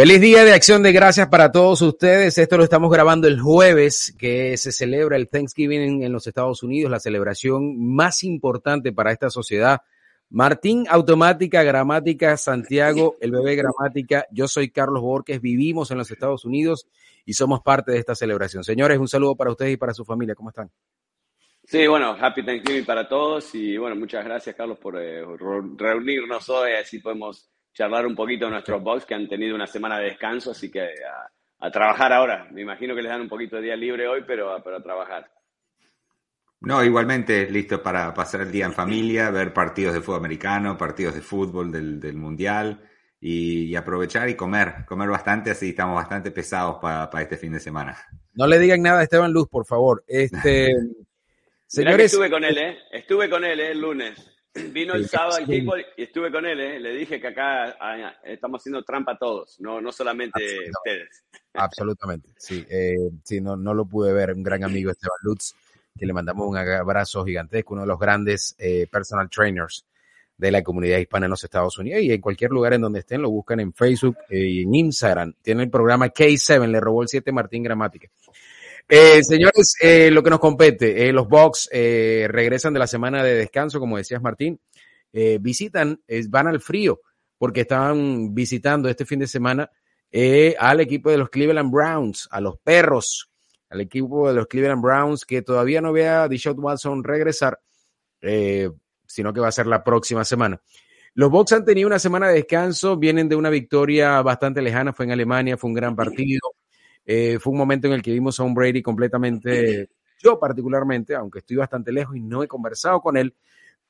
Feliz día de acción de gracias para todos ustedes. Esto lo estamos grabando el jueves, que se celebra el Thanksgiving en los Estados Unidos, la celebración más importante para esta sociedad. Martín Automática, Gramática, Santiago, el bebé Gramática. Yo soy Carlos Borges, vivimos en los Estados Unidos y somos parte de esta celebración. Señores, un saludo para ustedes y para su familia. ¿Cómo están? Sí, bueno, happy Thanksgiving para todos y bueno, muchas gracias Carlos por eh, reunirnos hoy, así podemos charlar un poquito de nuestros box que han tenido una semana de descanso, así que a, trabajar ahora. Me imagino que les dan un poquito de día libre hoy, pero, pero a trabajar. No, igualmente listo para pasar el día en familia, ver partidos de fútbol americano, partidos de fútbol del, Mundial y, aprovechar y comer, comer bastante, así estamos bastante pesados para este fin de semana. No le digan nada a Esteban Luz, por favor. Este, señores, estuve con él, ¿eh? Estuve con él ¿eh? el lunes. Vino el sábado al equipo y estuve con él, ¿eh? le dije que acá ah, estamos haciendo trampa todos, no, no solamente ustedes. Absolutamente, sí, eh, sí no, no lo pude ver, un gran amigo Esteban Lutz, que le mandamos un abrazo gigantesco, uno de los grandes eh, personal trainers de la comunidad hispana en los Estados Unidos y en cualquier lugar en donde estén, lo buscan en Facebook y en Instagram. Tiene el programa K7, le robó el 7 Martín Gramática. Eh, señores, eh, lo que nos compete, eh, los Bucks eh, regresan de la semana de descanso, como decías Martín, eh, visitan, van al frío, porque estaban visitando este fin de semana al equipo de los Cleveland Browns, a los perros, al equipo de los Cleveland Browns, que todavía no ve a Deshaun Watson regresar, sino que va a ser la próxima semana. Los Bucks han tenido una semana de descanso, vienen de una victoria bastante lejana, fue en Alemania, fue un gran partido. Eh, fue un momento en el que vimos a un Brady completamente, yo particularmente, aunque estoy bastante lejos y no he conversado con él,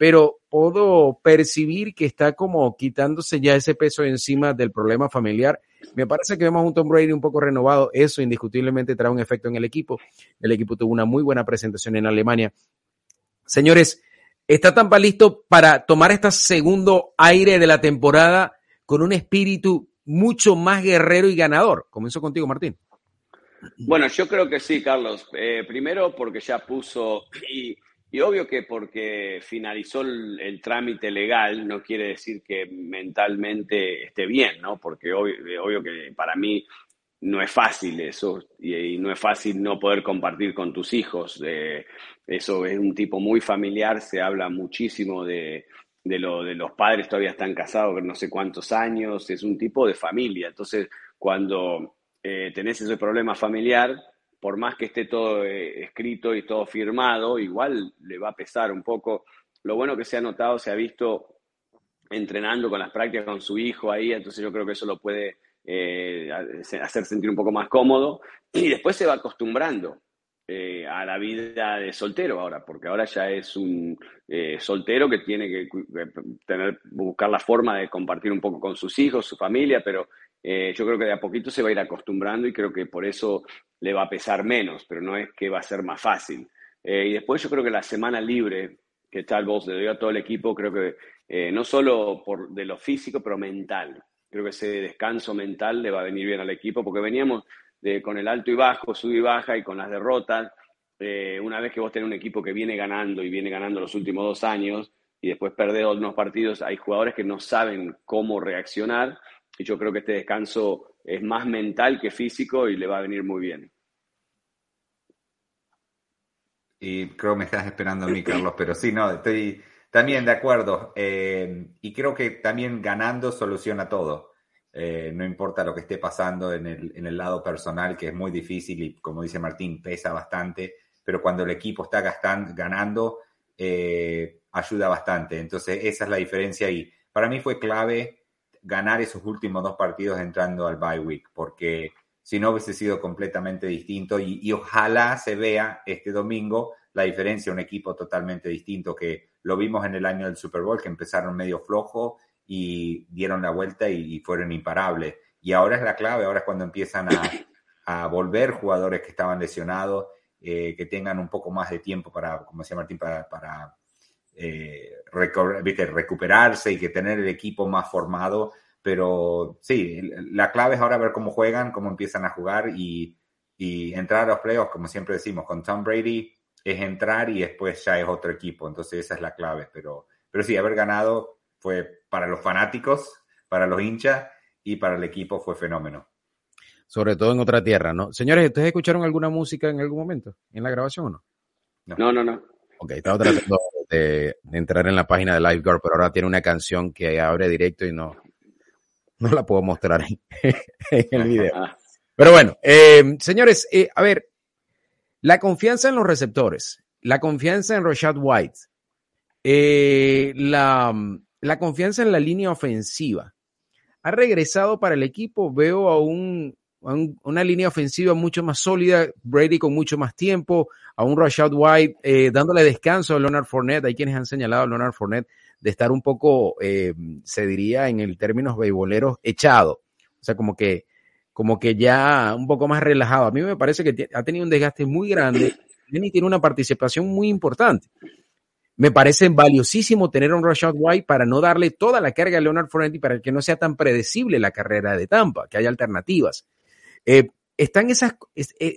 pero puedo percibir que está como quitándose ya ese peso encima del problema familiar. Me parece que vemos a un Tom Brady un poco renovado. Eso indiscutiblemente trae un efecto en el equipo. El equipo tuvo una muy buena presentación en Alemania. Señores, ¿está Tampa listo para tomar este segundo aire de la temporada con un espíritu mucho más guerrero y ganador? Comienzo contigo, Martín. Bueno, yo creo que sí, Carlos. Eh, primero porque ya puso, y, obvio que porque finalizó el, trámite legal, no quiere decir que mentalmente esté bien, ¿no? Porque obvio, obvio que para mí no es fácil eso, y, no es fácil no poder compartir con tus hijos. eso es un tipo muy familiar, se habla muchísimo de, de, lo, de los padres, todavía están casados no sé cuántos años, es un tipo de familia. Entonces, cuando eh, tenés ese problema familiar, por más que esté todo eh, escrito y todo firmado, igual le va a pesar un poco. Lo bueno que se ha notado, se ha visto entrenando con las prácticas con su hijo ahí, entonces yo creo que eso lo puede eh, hacer sentir un poco más cómodo y después se va acostumbrando a la vida de soltero ahora, porque ahora ya es un soltero que tiene que tener, buscar la forma de compartir un poco con sus hijos, su familia, pero eh, yo creo que de a poquito se va a ir acostumbrando y creo que por eso le va a pesar menos, pero no es que va a ser más fácil. Eh, y después yo creo que la semana libre que tal vos le dio a todo el equipo, creo que eh, no solo por de lo físico, pero mental. Creo que ese descanso mental le va a venir bien al equipo, porque veníamos de, con el alto y bajo, sub y baja y con las derrotas. una vez que vos tenés un equipo que viene ganando y viene ganando los últimos dos años y después perdés unos partidos, hay jugadores que no saben cómo reaccionar y yo creo que este descanso es más mental que físico y le va a venir muy bien. Y creo que me estás esperando a mí, Carlos, pero sí, no, estoy también de acuerdo. Eh, y creo que también ganando soluciona todo. Eh, no importa lo que esté pasando en el, en el, lado personal, que es muy difícil y como dice Martín, pesa bastante, pero cuando el equipo está gastando, ganando, eh, ayuda bastante. Entonces, esa es la diferencia y para mí fue clave ganar esos últimos dos partidos entrando al bye week, porque si no hubiese sido completamente distinto y, ojalá se vea este domingo la diferencia, un equipo totalmente distinto que lo vimos en el año del Super Bowl, que empezaron medio flojo y dieron la vuelta y, fueron imparables. Y ahora es la clave, ahora es cuando empiezan a, volver jugadores que estaban lesionados, eh, que tengan un poco más de tiempo para, como decía Martín, para, para eh, recuperarse y que tener el equipo más formado. Pero sí, la clave es ahora ver cómo juegan, cómo empiezan a jugar y, entrar a los playoffs, como siempre decimos, con Tom Brady es entrar y después ya es otro equipo. Entonces esa es la clave. Pero, pero sí, haber ganado fue para los fanáticos, para los hinchas y para el equipo fue fenómeno. Sobre todo en otra tierra, ¿no? Señores, ¿ustedes escucharon alguna música en algún momento en la grabación o no? No, no, no. Ok, estaba tratando de, entrar en la página de Lifeguard, pero ahora tiene una canción que abre directo y no, no la puedo mostrar en, el video. Ah. Pero bueno, eh, señores, eh, a ver, la confianza en los receptores, la confianza en Rashad White, eh, la, la confianza en la línea ofensiva. Ha regresado para el equipo, veo a un una línea ofensiva mucho más sólida, Brady con mucho más tiempo, a un Rashad White eh, dándole descanso a Leonard Fournette. Hay quienes han señalado a Leonard Fournette de estar un poco, eh, se diría en el términos beisboleros, echado. O sea, como que, como que ya un poco más relajado. A mí me parece que ha tenido un desgaste muy grande y tiene una participación muy importante. Me parece valiosísimo tener un Rashad White para no darle toda la carga a Leonard Fournette y para que no sea tan predecible la carrera de Tampa, que haya alternativas. Eh, eh,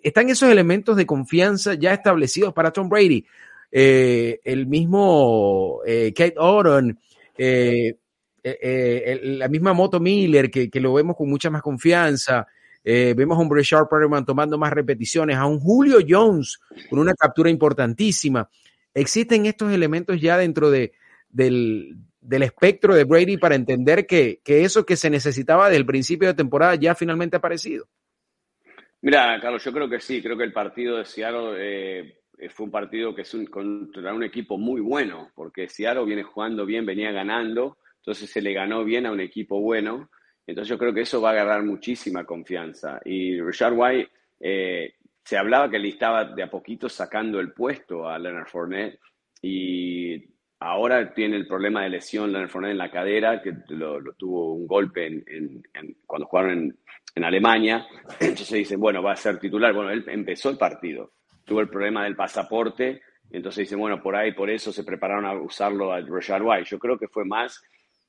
están esos elementos de confianza ya establecidos para Tom Brady. Eh, el mismo Kate Oron, la misma Moto Miller, que, lo vemos con mucha más confianza. vemos a un Breshard Perriman tomando más repeticiones, a un Julio Jones con una captura importantísima. Existen estos elementos ya dentro de, del, del espectro de Brady para entender que, que, eso que se necesitaba desde el principio de temporada ya finalmente ha aparecido. Mira, Carlos, yo creo que sí, creo que el partido de Seattle eh, fue un partido que es contra un equipo muy bueno, porque Seattle viene jugando bien, venía ganando, entonces se le ganó bien a un equipo bueno, entonces yo creo que eso va a agarrar muchísima confianza. Y Richard White, eh, se hablaba que le estaba de a poquito sacando el puesto a Leonard Fournette y ahora tiene el problema de lesión Leonard Fournette en la cadera, que lo, tuvo un golpe cuando jugaron en, Alemania. Entonces dicen, bueno, va a ser titular. Bueno, él empezó el partido, tuvo el problema del pasaporte, entonces dicen, bueno, por ahí, por eso se prepararon a usarlo a Rashad White. Yo creo que fue más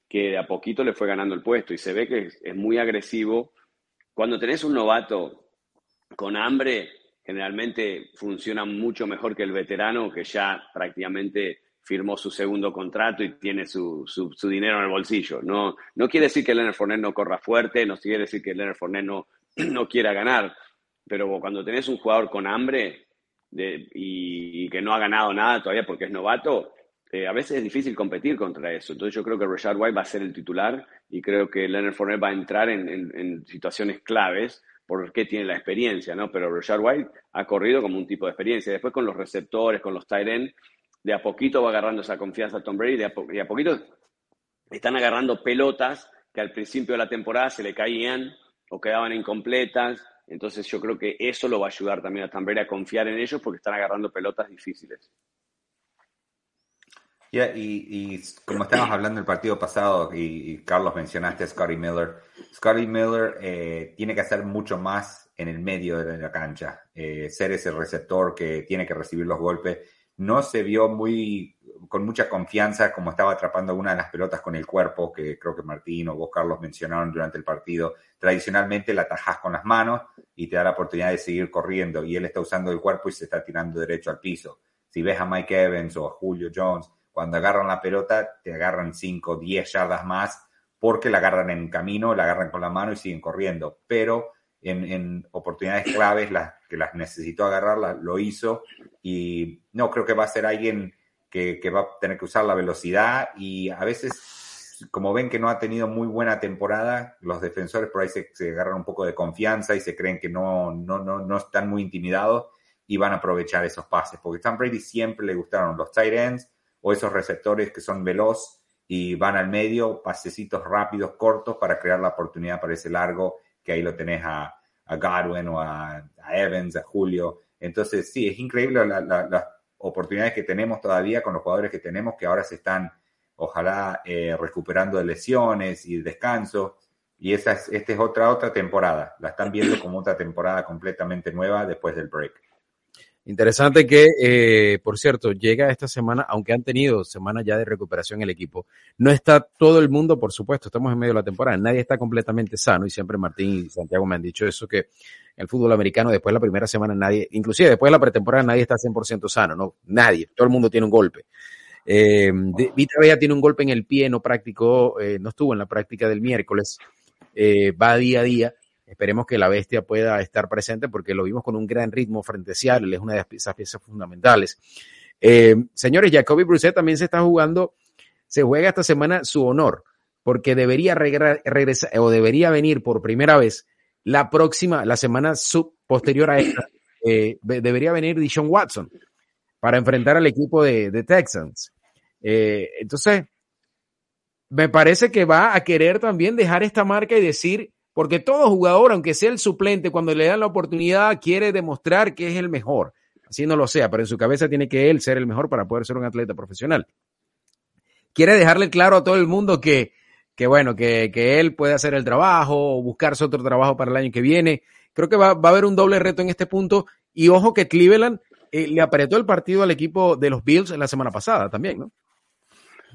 que de a poquito le fue ganando el puesto y se ve que es, muy agresivo. Cuando tenés un novato con hambre, generalmente funciona mucho mejor que el veterano que ya prácticamente firmó su segundo contrato y tiene su, su, dinero en el bolsillo. No, no quiere decir que Leonard Fournette no corra fuerte, no quiere decir que Leonard Fournette no, no quiera ganar, pero cuando tenés un jugador con hambre y, que no ha ganado nada todavía porque es novato, eh, a veces es difícil competir contra eso. Entonces yo creo que Richard White va a ser el titular y creo que Leonard Fournette va a entrar en, en, situaciones claves porque tiene la experiencia, ¿no? Pero Richard White ha corrido como un tipo de experiencia. Después con los receptores, con los tight end, de a poquito va agarrando esa confianza Tom Brady, de a, a poquito están agarrando pelotas que al principio de la temporada se le caían o quedaban incompletas. Entonces yo creo que eso lo va a ayudar también a Tom Brady a confiar en ellos porque están agarrando pelotas difíciles. Y, como estábamos hablando el partido pasado y, Carlos mencionaste a Scotty Miller, Scotty Miller eh, tiene que hacer mucho más en el medio de la cancha, eh, ser ese receptor que tiene que recibir los golpes no se vio muy con mucha confianza como estaba atrapando una de las pelotas con el cuerpo, que creo que Martín o vos, Carlos, mencionaron durante el partido. Tradicionalmente la atajás con las manos y te da la oportunidad de seguir corriendo y él está usando el cuerpo y se está tirando derecho al piso. Si ves a Mike Evans o a Julio Jones, cuando agarran la pelota, te agarran 5, 10 yardas más porque la agarran en camino, la agarran con la mano y siguen corriendo. Pero en, oportunidades claves, las que las necesitó agarrar, lo hizo. Y no, creo que va a ser alguien que, va a tener que usar la velocidad y a veces, como ven que no ha tenido muy buena temporada, los defensores por ahí se, agarran un poco de confianza y se creen que no, no, no, no están muy intimidados y van a aprovechar esos pases, porque Tom Brady siempre le gustaron los tight ends o esos receptores que son veloz y van al medio, pasecitos rápidos, cortos para crear la oportunidad para ese largo que ahí lo tenés a, a Godwin o a, Evans, a Julio. Entonces, sí, es increíble las oportunidades que tenemos todavía con los jugadores que tenemos, que ahora se están, ojalá, eh, recuperando de lesiones y descanso. Y esa es, esta es otra, otra temporada. La están viendo como otra temporada completamente nueva después del break. Interesante que, eh, por cierto, llega esta semana, aunque han tenido semanas ya de recuperación el equipo, no está todo el mundo, por supuesto, estamos en medio de la temporada, nadie está completamente sano y siempre Martín y Santiago me han dicho eso, que el fútbol americano después de la primera semana nadie, inclusive después de la pretemporada nadie está 100% sano, no, nadie, todo el mundo tiene un golpe. Eh, Vita Vea tiene un golpe en el pie, no practicó, eh, no estuvo en la práctica del miércoles. eh, va día a día. Esperemos que la bestia pueda estar presente porque lo vimos con un gran ritmo frente es una de esas piezas fundamentales. Eh, señores, Jacoby Brissett también se está jugando, se juega esta semana su honor, porque debería regresar o debería venir por primera vez la próxima, la semana sub posterior a esta, eh, debería venir Dishon Watson para enfrentar al equipo de, Texans. Eh, entonces, me parece que va a querer también dejar esta marca y decir, porque todo jugador, aunque sea el suplente, cuando le dan la oportunidad, quiere demostrar que es el mejor. Así no lo sea, pero en su cabeza tiene que él ser el mejor para poder ser un atleta profesional. Quiere dejarle claro a todo el mundo que, que bueno, que, que él puede hacer el trabajo o buscarse otro trabajo para el año que viene. Creo que va, va a haber un doble reto en este punto. Y ojo que Cleveland eh, le apretó el partido al equipo de los Bills la semana pasada también, ¿no?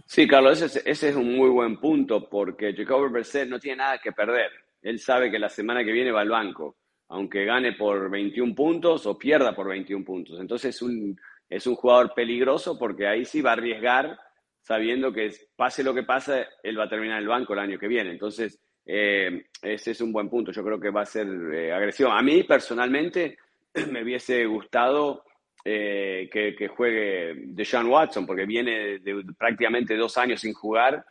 Sí, Carlos, ese, ese es un muy buen punto porque Jacoby Brissett no tiene nada que perder. Él sabe que la semana que viene va al banco, aunque gane por 21 puntos o pierda por 21 puntos. Entonces es un, es un jugador peligroso porque ahí sí va a arriesgar sabiendo que pase lo que pase, él va a terminar el banco el año que viene. Entonces, eh, ese es un buen punto. Yo creo que va a ser eh, agresivo. A mí, personalmente, me hubiese gustado eh, que, que, juegue Deshaun Watson, porque viene prácticamente dos años sin jugar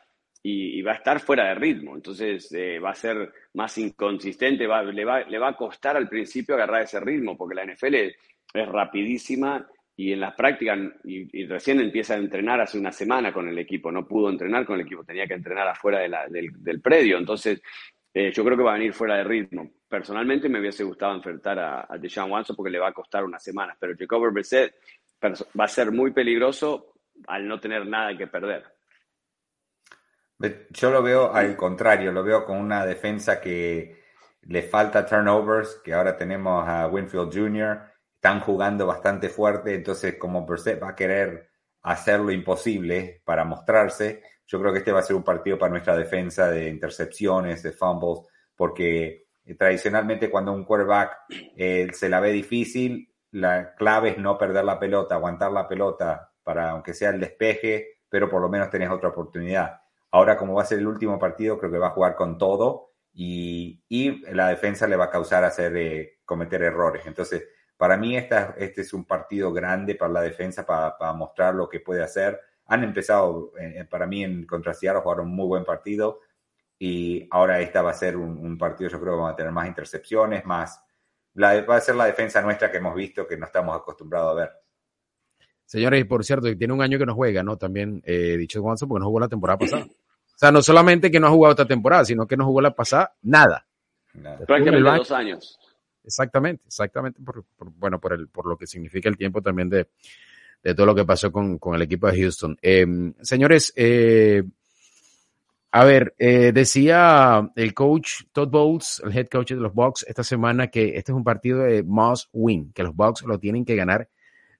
y, va a estar fuera de ritmo. Entonces, va a ser más inconsistente, le, va, le va a costar al principio agarrar ese ritmo, porque la NFL es rapidísima y en las prácticas, y, recién empieza a entrenar hace una semana con el equipo, no pudo entrenar con el equipo, tenía que entrenar afuera del, predio, entonces eh, yo creo que va a venir fuera de ritmo. Personalmente me hubiese gustado enfrentar a, a Deshaun Watson porque le va a costar unas semanas, pero Jacob Brissett va a ser muy peligroso al no tener nada que perder. Yo lo veo al contrario, lo veo con una defensa que le falta turnovers, que ahora tenemos a Winfield Jr., están jugando bastante fuerte, entonces como Brissett va a querer hacer lo imposible para mostrarse, yo creo que este va a ser un partido para nuestra defensa de intercepciones, de fumbles, porque eh, tradicionalmente cuando un quarterback eh, se la ve difícil, la clave es no perder la pelota, aguantar la pelota para aunque sea el despeje, pero por lo menos tenés otra oportunidad. Ahora como va a ser el último partido, creo que va a jugar con todo y, la defensa le va a causar hacer eh, cometer errores. Entonces, para mí esta, este es un partido grande para la defensa, para, mostrar lo que puede hacer. Han empezado, eh, para mí, en contra Seattle, jugaron un muy buen partido y ahora esta va a ser un, partido, yo creo que vamos a tener más intercepciones, más... Va a ser la defensa nuestra que hemos visto, que no estamos acostumbrados a ver. Señores, y por cierto, tiene un año que no juega, ¿no? También, eh, dicho Gonzalo, porque no jugó la temporada pasada. O sea, no solamente que no ha jugado esta temporada, sino que no jugó la pasada, nada. nada. Prácticamente dos años. Exactamente, exactamente, por, bueno, por, el, por lo que significa el tiempo también de, de todo lo que pasó con, con el equipo de Houston. Em, señores, eh, a ver, eh, decía el coach Todd Bowles, el head coach de los Bucks, esta semana que este es un partido de must win, que los Bucks lo tienen que ganar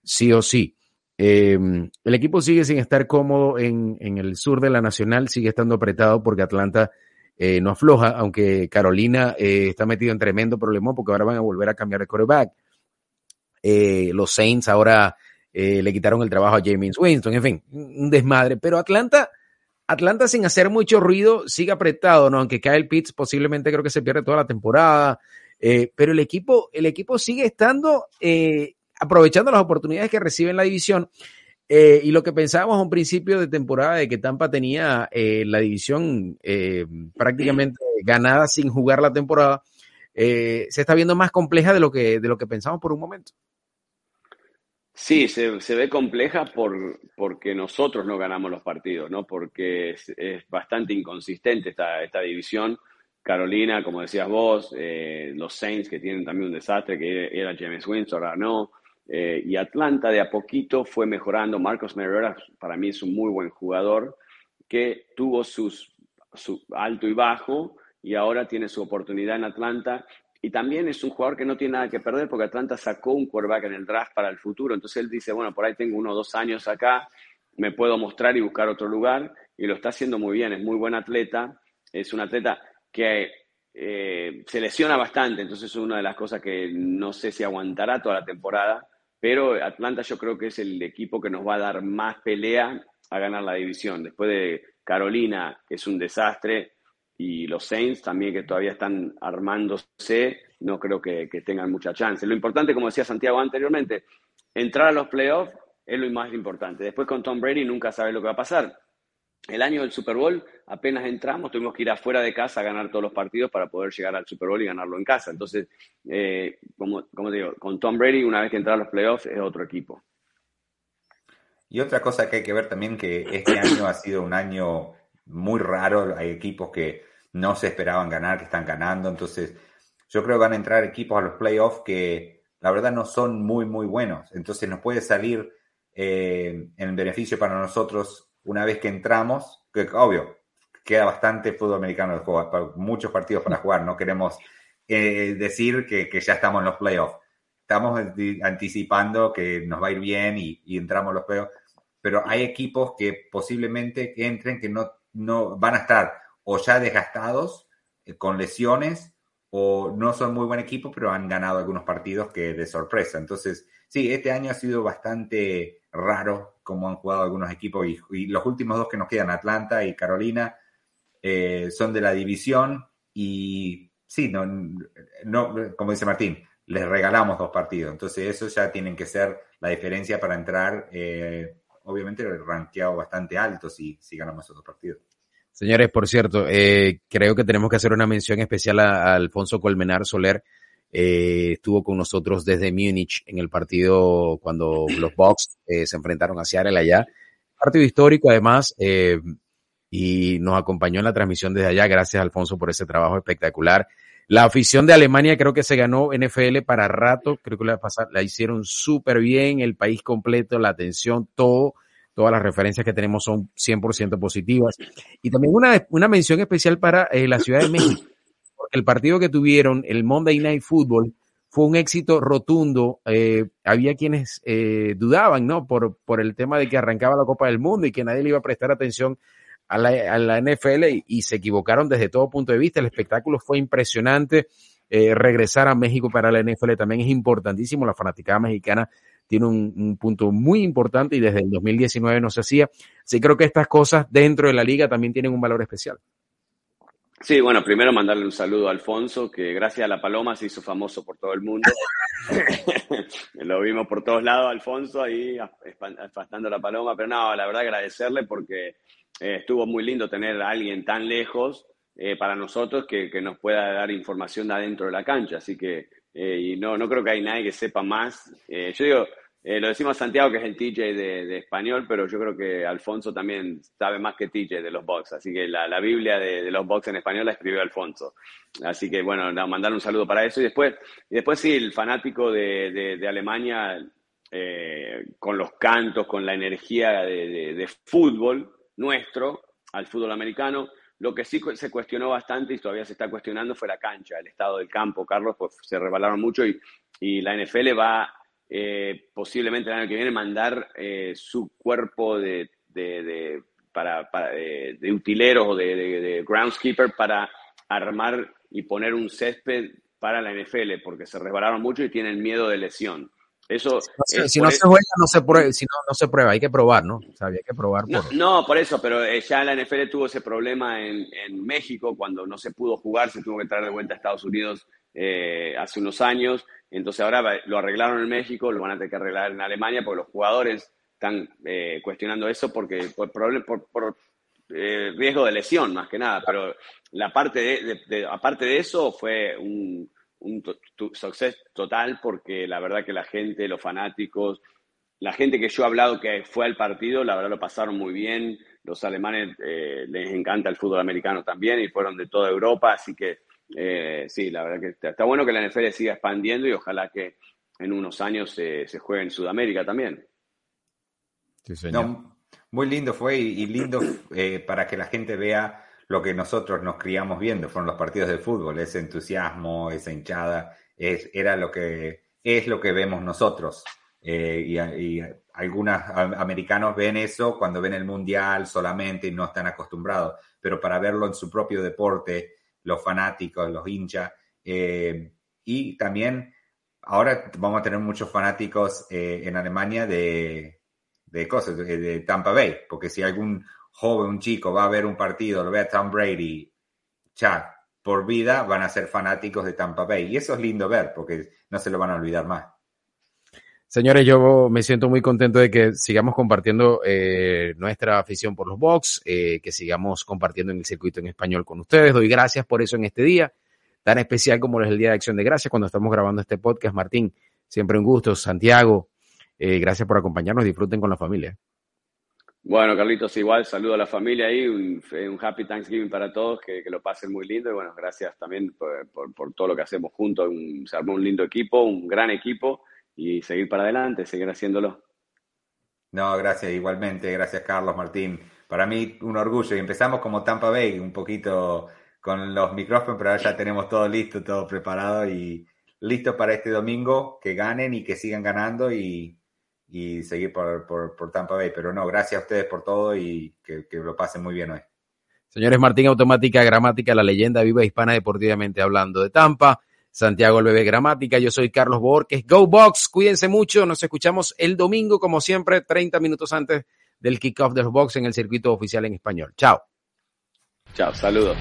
sí o sí. Em, el equipo sigue sin estar cómodo en, en, el sur de la Nacional, sigue estando apretado porque Atlanta eh, no afloja, aunque Carolina eh, está metido en tremendo problema porque ahora van a volver a cambiar de quarterback. Eh, los Saints ahora le quitaron el trabajo a James Winston, en fin, un desmadre. Pero Atlanta, Atlanta sin hacer mucho ruido sigue apretado, ¿no? Aunque Kyle Pitts posiblemente creo que se pierde toda la temporada. pero el equipo, el equipo sigue estando aprovechando las oportunidades que recibe en la división. Eh, y lo que pensábamos a un principio de temporada de que Tampa tenía eh, la división eh, prácticamente ganada sin jugar la temporada, se está viendo más compleja de lo que, de lo que pensamos por un momento. Sí, se, se ve compleja por, porque nosotros no ganamos los partidos, ¿no? Porque es, bastante inconsistente esta, esta división. Carolina, como decías vos, los Saints que tienen también un desastre, que era James Winston, ahora no. Eh, y Atlanta de a poquito fue mejorando. Marcos Mariota para mí es un muy buen jugador que tuvo sus, su alto y bajo y ahora tiene su oportunidad en Atlanta. Y también es un jugador que no tiene nada que perder porque Atlanta sacó un quarterback en el draft para el futuro. Entonces él dice, bueno, por ahí tengo uno o dos años acá, me puedo mostrar y buscar otro lugar. Y lo está haciendo muy bien, es muy buen atleta. Es un atleta que eh, se lesiona bastante, entonces es una de las cosas que no sé si aguantará toda la temporada pero Atlanta yo creo que es el equipo que nos va a dar más pelea a ganar la división. Después de Carolina, que es un desastre, y los Saints también que todavía están armándose, no creo que, que tengan mucha chance. Lo importante, como decía Santiago anteriormente, entrar a los playoffs es lo más importante. Después con Tom Brady nunca sabes lo que va a pasar. El año del Super Bowl, apenas entramos, tuvimos que ir afuera de casa a ganar todos los partidos para poder llegar al Super Bowl y ganarlo en casa. Entonces, eh, como, como digo, con Tom Brady, una vez que entra a los playoffs, es otro equipo. Y otra cosa que hay que ver también que este año ha sido un año muy raro. Hay equipos que no se esperaban ganar, que están ganando. Entonces, yo creo que van a entrar equipos a los playoffs que la verdad no son muy, muy buenos. Entonces, nos puede salir eh, en beneficio para nosotros una vez que entramos, que obvio, queda bastante fútbol americano de juego, muchos partidos para jugar. No queremos eh, decir que, que ya estamos en los playoffs estamos anticipando que nos va a ir bien y, entramos los peos, pero hay equipos que posiblemente entren que no, no van a estar o ya desgastados eh, con lesiones o no son muy buen equipo, pero han ganado algunos partidos que de sorpresa. Entonces, sí, este año ha sido bastante raro como han jugado algunos equipos y, los últimos dos que nos quedan, Atlanta y Carolina, eh, son de la división y sí, no, no, como dice Martín, les regalamos dos partidos. Entonces, eso ya tienen que ser la diferencia para entrar, eh, obviamente, rankeado bastante alto si, si ganamos esos dos partidos. Señores, por cierto, eh, creo que tenemos que hacer una mención especial a, Alfonso Colmenar Soler. Eh, estuvo con nosotros desde Múnich en el partido cuando los Bucks se enfrentaron a Seattle allá. Partido histórico, además, y nos acompañó en la transmisión desde allá. Gracias, Alfonso, por ese trabajo espectacular. La afición de Alemania creo que se ganó NFL para rato, creo que la, la hicieron súper bien, el país completo, la atención, todo, todas las referencias que tenemos son 100% positivas. Y también una, una mención especial para eh, la Ciudad de México, el partido que tuvieron, el Monday Night Football, fue un éxito rotundo. Eh, había quienes eh, dudaban, ¿no? Por, por el tema de que arrancaba la Copa del Mundo y que nadie le iba a prestar atención a la, NFL y, se equivocaron desde todo punto de vista. El espectáculo fue impresionante. Eh, regresar a México para la NFL también es importantísimo. La fanaticada mexicana tiene un, punto muy importante y desde el 2019 no se hacía. Sí creo que estas cosas dentro de la liga también tienen un valor especial. Sí, bueno, primero mandarle un saludo a Alfonso, que gracias a la paloma se hizo famoso por todo el mundo. Lo vimos por todos lados, Alfonso, ahí espantando la paloma, pero no, la verdad agradecerle porque eh, estuvo muy lindo tener a alguien tan lejos eh, para nosotros que, que, nos pueda dar información de adentro de la cancha. Así que, eh, y no, no creo que hay nadie que sepa más. yo digo, lo decimos Santiago que es el TJ de, español, pero yo creo que Alfonso también sabe más que TJ de los box. Así que la, la Biblia de, los box en español la escribió Alfonso. Así que, bueno, mandar un saludo para eso. Y después, y después sí, el fanático de, de Alemania, con los cantos, con la energía de, fútbol, nuestro al fútbol americano. Lo que sí se cuestionó bastante y todavía se está cuestionando fue la cancha, el estado del campo, Carlos, pues se rebalaron mucho y, y la NFL va eh, posiblemente el año que viene mandar eh, su cuerpo de, de, para, de, utileros o de, groundskeeper para armar y poner un césped para la NFL, porque se resbalaron mucho y tienen miedo de lesión. Eso, si no, se, juega, no se prueba, si no, no se prueba, hay que probar, ¿no? O sea, había que probar. No, por... eso, pero eh, ya la NFL tuvo ese problema en, en, México cuando no se pudo jugar, se tuvo que traer de vuelta a Estados Unidos eh, hace unos años. Entonces ahora lo arreglaron en México, lo van a tener que arreglar en Alemania porque los jugadores están eh, cuestionando eso porque por, por riesgo de lesión más que nada. Pero la parte de, aparte de eso fue un un success total porque la verdad que la gente, los fanáticos, la gente que yo he hablado que fue al partido, la verdad lo pasaron muy bien. Los alemanes eh, les encanta el fútbol americano también y fueron de toda Europa, así que eh, sí, la verdad que está, bueno que la NFL siga expandiendo y ojalá que en unos años se, juegue en Sudamérica también. muy lindo fue y, lindo eh, para que la gente vea lo que nosotros nos criamos viendo, fueron los partidos de fútbol, ese entusiasmo, esa hinchada, es, era lo que, es lo que vemos nosotros. Eh, y, algunos americanos ven eso cuando ven el mundial solamente y no están acostumbrados, pero para verlo en su propio deporte, los fanáticos, los hinchas, eh, y también ahora vamos a tener muchos fanáticos eh, en Alemania de, de cosas, de, Tampa Bay, porque si algún joven, un chico, va a ver un partido, lo ve a Tom Brady, ya por vida van a ser fanáticos de Tampa Bay. Y eso es lindo ver, porque no se lo van a olvidar más. Señores, yo me siento muy contento de que sigamos compartiendo eh, nuestra afición por los box, eh, que sigamos compartiendo en el circuito en español con ustedes. Doy gracias por eso en este día, tan especial como es el Día de Acción de Gracias cuando estamos grabando este podcast. Martín, siempre un gusto. Santiago, eh, gracias por acompañarnos. Disfruten con la familia. Bueno, Carlitos, igual saludo a la familia ahí, un, happy Thanksgiving para todos, que, lo pasen muy lindo y bueno, gracias también por, todo lo que hacemos juntos. se armó un lindo equipo, un gran equipo y seguir para adelante, seguir haciéndolo. No, gracias, igualmente, gracias Carlos, Martín. Para mí un orgullo y empezamos como Tampa Bay, un poquito con los micrófonos, pero ahora ya tenemos todo listo, todo preparado y listo para este domingo, que ganen y que sigan ganando y, seguir por, por, Tampa Bay. Pero no, gracias a ustedes por todo y que, que lo pasen muy bien hoy. Señores, Martín Automática, Gramática, la leyenda viva hispana deportivamente hablando de Tampa. Santiago el Bebé Gramática, yo soy Carlos Borges. Go Box, cuídense mucho, nos escuchamos el domingo como siempre, 30 minutos antes del kickoff de los Box en el circuito oficial en español. Chao. Chao, saludos.